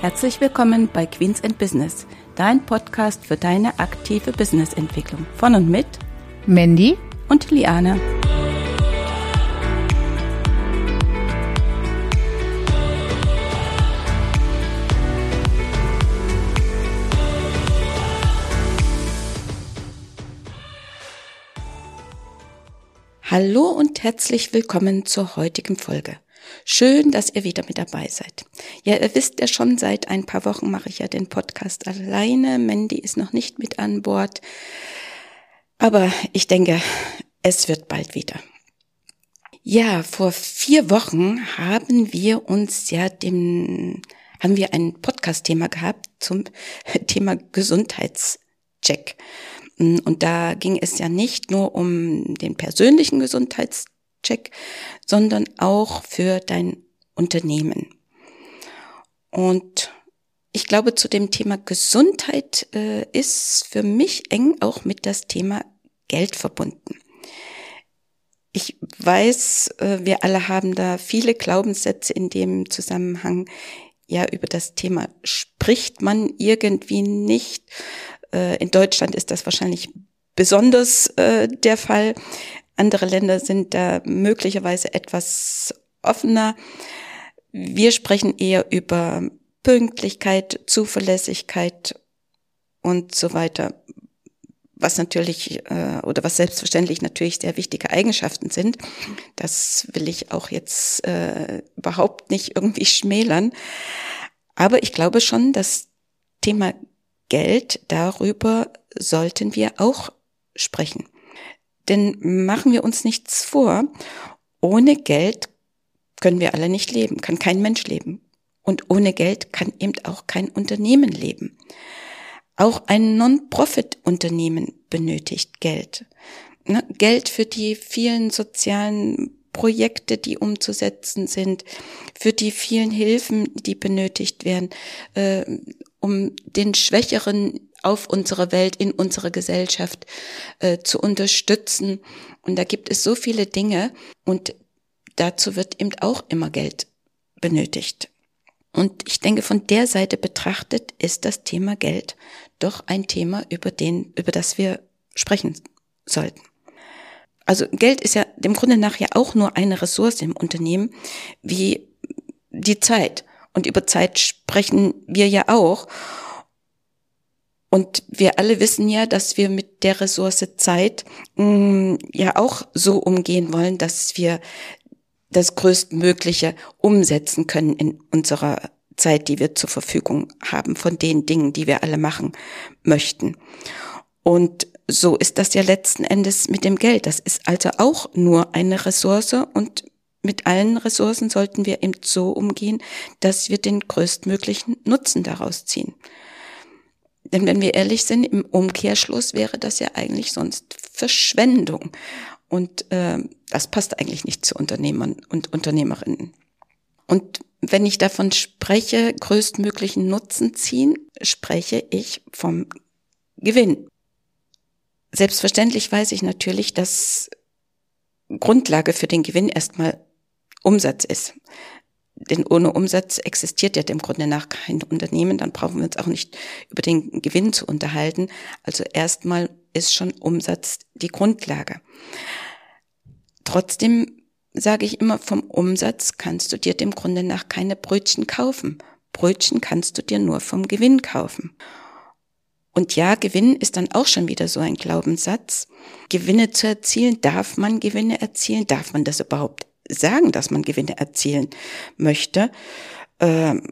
Herzlich willkommen bei Queens and Business, dein Podcast für deine aktive Businessentwicklung. Von und mit Mandy und Liane. Hallo und herzlich willkommen zur heutigen Folge. Schön, dass ihr wieder mit dabei seid. Ja, ihr wisst ja schon, seit ein paar Wochen mache ich ja den Podcast alleine. Mandy ist noch nicht mit an Bord. Aber ich denke, es wird bald wieder. Ja, vor vier Wochen haben wir uns ja dem, haben wir ein Podcast-Thema gehabt zum Thema Gesundheitscheck. Und da ging es ja nicht nur um den persönlichen Gesundheitscheck, Check, sondern auch für dein Unternehmen. Und ich glaube, zu dem Thema Gesundheit äh, ist für mich eng auch mit das Thema Geld verbunden. Ich weiß, äh, wir alle haben da viele Glaubenssätze in dem Zusammenhang. Ja, über das Thema spricht man irgendwie nicht. Äh, in Deutschland ist das wahrscheinlich besonders äh, der Fall. Andere Länder sind da möglicherweise etwas offener. Wir sprechen eher über Pünktlichkeit, Zuverlässigkeit und so weiter, was natürlich äh, oder was selbstverständlich natürlich sehr wichtige Eigenschaften sind. Das will ich auch jetzt äh, überhaupt nicht irgendwie schmälern. Aber ich glaube schon, das Thema Geld, darüber sollten wir auch sprechen. Denn machen wir uns nichts vor, ohne Geld können wir alle nicht leben, kann kein Mensch leben. Und ohne Geld kann eben auch kein Unternehmen leben. Auch ein Non-Profit-Unternehmen benötigt Geld. Ne, Geld für die vielen sozialen Projekte, die umzusetzen sind, für die vielen Hilfen, die benötigt werden, äh, um den Schwächeren auf unsere Welt, in unsere Gesellschaft äh, zu unterstützen. Und da gibt es so viele Dinge und dazu wird eben auch immer Geld benötigt. Und ich denke, von der Seite betrachtet ist das Thema Geld doch ein Thema, über den, über das wir sprechen sollten. Also Geld ist ja dem Grunde nach ja auch nur eine Ressource im Unternehmen, wie die Zeit. Und über Zeit sprechen wir ja auch. Und wir alle wissen ja, dass wir mit der Ressource Zeit mh, mm, ja auch so umgehen wollen, dass wir das Größtmögliche umsetzen können in unserer Zeit, die wir zur Verfügung haben, von den Dingen, die wir alle machen möchten. Und so ist das ja letzten Endes mit dem Geld. Das ist also auch nur eine Ressource und mit allen Ressourcen sollten wir eben so umgehen, dass wir den größtmöglichen Nutzen daraus ziehen. Denn wenn wir ehrlich sind, im Umkehrschluss wäre das ja eigentlich sonst Verschwendung. Und äh, das passt eigentlich nicht zu Unternehmern und Unternehmerinnen. Und wenn ich davon spreche, größtmöglichen Nutzen ziehen, spreche ich vom Gewinn. Selbstverständlich weiß ich natürlich, dass Grundlage für den Gewinn erstmal Umsatz ist. Denn ohne Umsatz existiert ja dem Grunde nach kein Unternehmen, dann brauchen wir uns auch nicht über den Gewinn zu unterhalten. Also erstmal ist schon Umsatz die Grundlage. Trotzdem sage ich immer, vom Umsatz kannst du dir dem Grunde nach keine Brötchen kaufen. Brötchen kannst du dir nur vom Gewinn kaufen. Und ja, Gewinn ist dann auch schon wieder so ein Glaubenssatz. Gewinne zu erzielen, darf man Gewinne erzielen? Darf man das überhaupt sagen, dass man Gewinne erzielen möchte. Ähm,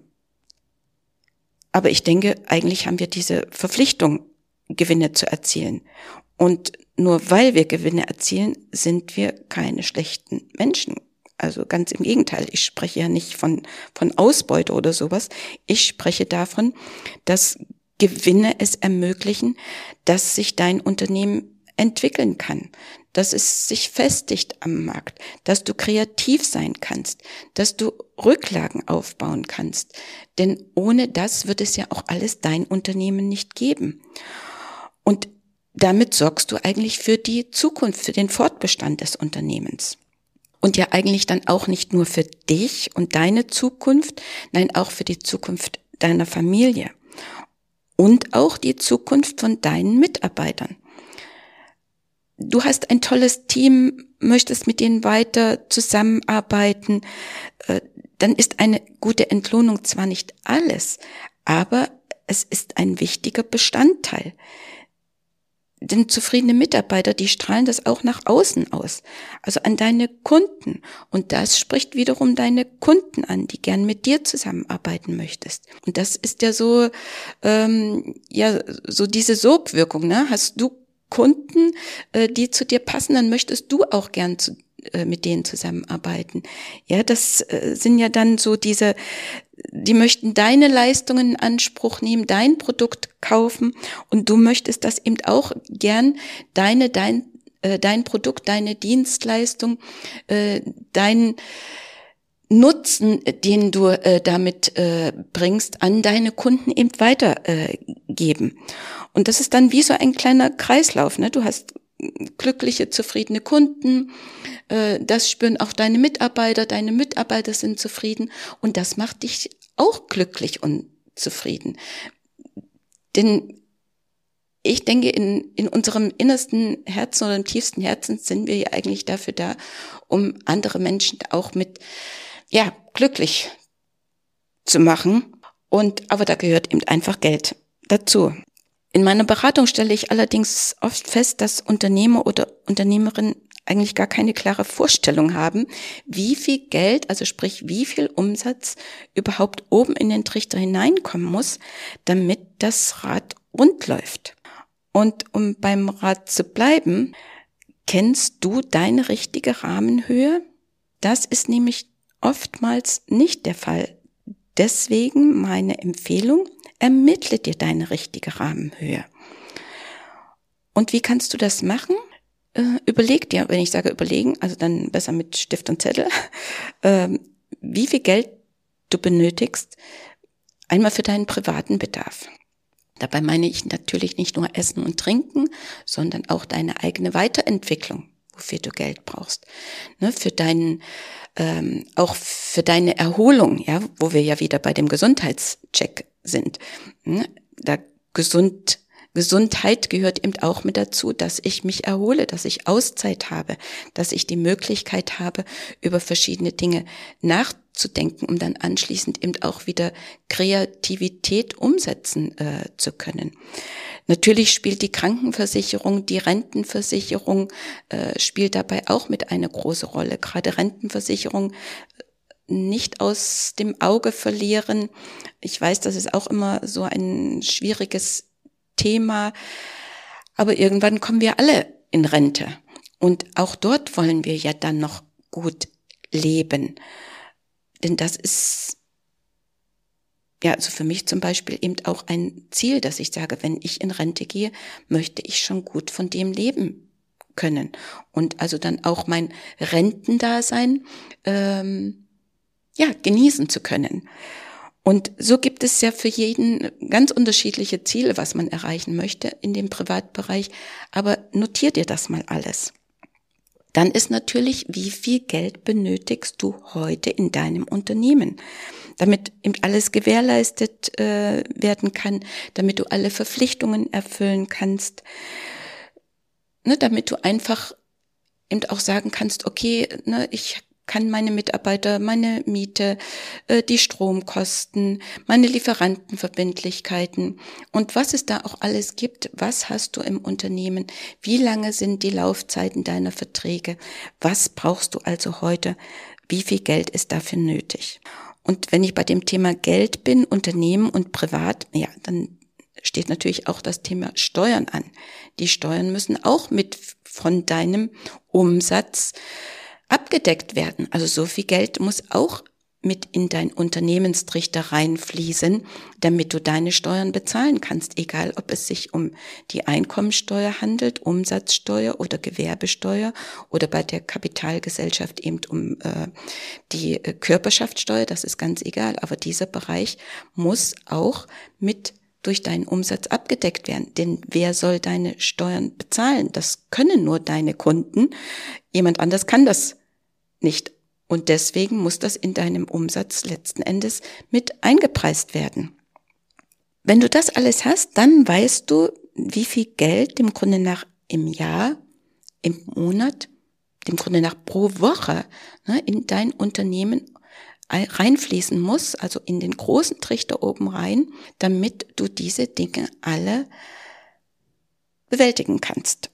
aber ich denke, eigentlich haben wir diese Verpflichtung, Gewinne zu erzielen. Und nur weil wir Gewinne erzielen, sind wir keine schlechten Menschen. Also ganz im Gegenteil, ich spreche ja nicht von, von Ausbeute oder sowas. Ich spreche davon, dass Gewinne es ermöglichen, dass sich dein Unternehmen entwickeln kann, dass es sich festigt am Markt, dass du kreativ sein kannst, dass du Rücklagen aufbauen kannst. Denn ohne das wird es ja auch alles dein Unternehmen nicht geben. Und damit sorgst du eigentlich für die Zukunft, für den Fortbestand des Unternehmens. Und ja eigentlich dann auch nicht nur für dich und deine Zukunft, nein, auch für die Zukunft deiner Familie und auch die Zukunft von deinen Mitarbeitern. Du hast ein tolles Team, möchtest mit denen weiter zusammenarbeiten, äh, dann ist eine gute Entlohnung zwar nicht alles, aber es ist ein wichtiger Bestandteil. Denn zufriedene Mitarbeiter, die strahlen das auch nach außen aus, also an deine Kunden. Und das spricht wiederum deine Kunden an, die gern mit dir zusammenarbeiten möchtest. Und das ist ja so, ähm, ja, so diese Sogwirkung. Ne? Hast du Kunden, äh, die zu dir passen, dann möchtest du auch gern zu, äh, mit denen zusammenarbeiten. Ja, das äh, sind ja dann so diese, die möchten deine Leistungen in Anspruch nehmen, dein Produkt kaufen und du möchtest das eben auch gern deine, dein, äh, dein Produkt, deine Dienstleistung, äh, dein Nutzen, den du äh, damit äh, bringst, an deine Kunden eben weitergeben. Äh, und das ist dann wie so ein kleiner Kreislauf. Ne? Du hast glückliche, zufriedene Kunden, äh, das spüren auch deine Mitarbeiter, deine Mitarbeiter sind zufrieden und das macht dich auch glücklich und zufrieden. Denn ich denke, in, in unserem innersten Herzen oder im tiefsten Herzen sind wir ja eigentlich dafür da, um andere Menschen auch mit, ja, glücklich zu machen. Und, aber da gehört eben einfach Geld dazu. In meiner Beratung stelle ich allerdings oft fest, dass Unternehmer oder Unternehmerinnen eigentlich gar keine klare Vorstellung haben, wie viel Geld, also sprich wie viel Umsatz überhaupt oben in den Trichter hineinkommen muss, damit das Rad rund läuft. Und um beim Rad zu bleiben, kennst du deine richtige Rahmenhöhe? Das ist nämlich oftmals nicht der Fall. Deswegen meine Empfehlung, ermittle dir deine richtige Rahmenhöhe. Und wie kannst du das machen? Äh, überleg dir, wenn ich sage überlegen, also dann besser mit Stift und Zettel, äh, wie viel Geld du benötigst, einmal für deinen privaten Bedarf. Dabei meine ich natürlich nicht nur Essen und Trinken, sondern auch deine eigene Weiterentwicklung, wofür du Geld brauchst. Ne, für deinen, ähm, auch für deine Erholung, ja, wo wir ja wieder bei dem Gesundheitscheck sind. Ne, da gesund Gesundheit gehört eben auch mit dazu, dass ich mich erhole, dass ich Auszeit habe, dass ich die Möglichkeit habe, über verschiedene Dinge nachzudenken, um dann anschließend eben auch wieder Kreativität umsetzen äh, zu können. Natürlich spielt die Krankenversicherung, die Rentenversicherung äh, spielt dabei auch mit eine große Rolle. Gerade Rentenversicherung äh, nicht aus dem Auge verlieren. Ich weiß, das ist auch immer so ein schwieriges Thema. Aber irgendwann kommen wir alle in Rente. Und auch dort wollen wir ja dann noch gut leben. Denn das ist, ja, also für mich zum Beispiel eben auch ein Ziel, dass ich sage, wenn ich in Rente gehe, möchte ich schon gut von dem leben können. Und also dann auch mein Rentendasein, ähm, ja, genießen zu können. Und so gibt es ja für jeden ganz unterschiedliche Ziele, was man erreichen möchte in dem Privatbereich. Aber notier dir das mal alles. Dann ist natürlich, wie viel Geld benötigst du heute in deinem Unternehmen? Damit eben alles gewährleistet äh, werden kann, damit du alle Verpflichtungen erfüllen kannst, ne, damit du einfach eben auch sagen kannst, okay, ne, ich kann meine Mitarbeiter, meine Miete, äh, die Stromkosten, meine Lieferantenverbindlichkeiten und was es da auch alles gibt, was hast du im Unternehmen, wie lange sind die Laufzeiten deiner Verträge, was brauchst du also heute, wie viel Geld ist dafür nötig. Und wenn ich bei dem Thema Geld bin, Unternehmen und Privat, ja, dann steht natürlich auch das Thema Steuern an. Die Steuern müssen auch mit von deinem Umsatz abgedeckt werden. Also so viel Geld muss auch mit in dein Unternehmenstrichter reinfließen, damit du deine Steuern bezahlen kannst, egal ob es sich um die Einkommensteuer handelt, Umsatzsteuer oder Gewerbesteuer oder bei der Kapitalgesellschaft eben um äh, die äh, Körperschaftssteuer, das ist ganz egal, aber dieser Bereich muss auch mit durch deinen Umsatz abgedeckt werden. Denn wer soll deine Steuern bezahlen? Das können nur deine Kunden. Jemand anders kann das nicht. Und deswegen muss das in deinem Umsatz letzten Endes mit eingepreist werden. Wenn du das alles hast, dann weißt du, wie viel Geld dem Grunde nach im Jahr, im Monat, dem Grunde nach pro Woche ne, in dein Unternehmen reinfließen muss, also in den großen Trichter oben rein, damit du diese Dinge alle bewältigen kannst.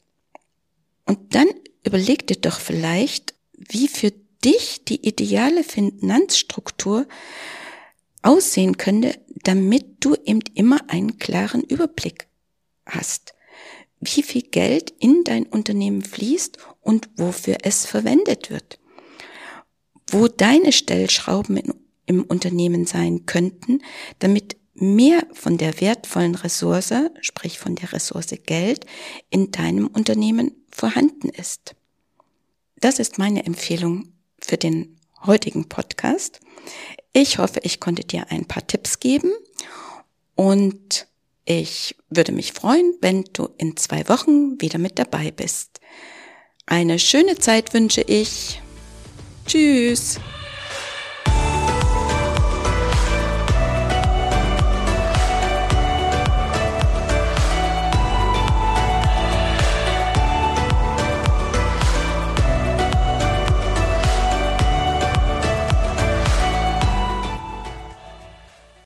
Und dann überleg dir doch vielleicht, wie für dich die ideale Finanzstruktur aussehen könnte, damit du eben immer einen klaren Überblick hast, wie viel Geld in dein Unternehmen fließt und wofür es verwendet wird, wo deine Stellschrauben in, im Unternehmen sein könnten, damit mehr von der wertvollen Ressource, sprich von der Ressource Geld, in deinem Unternehmen vorhanden ist. Das ist meine Empfehlung für den heutigen Podcast. Ich hoffe, ich konnte dir ein paar Tipps geben und ich würde mich freuen, wenn du in zwei Wochen wieder mit dabei bist. Eine schöne Zeit wünsche ich. Tschüss.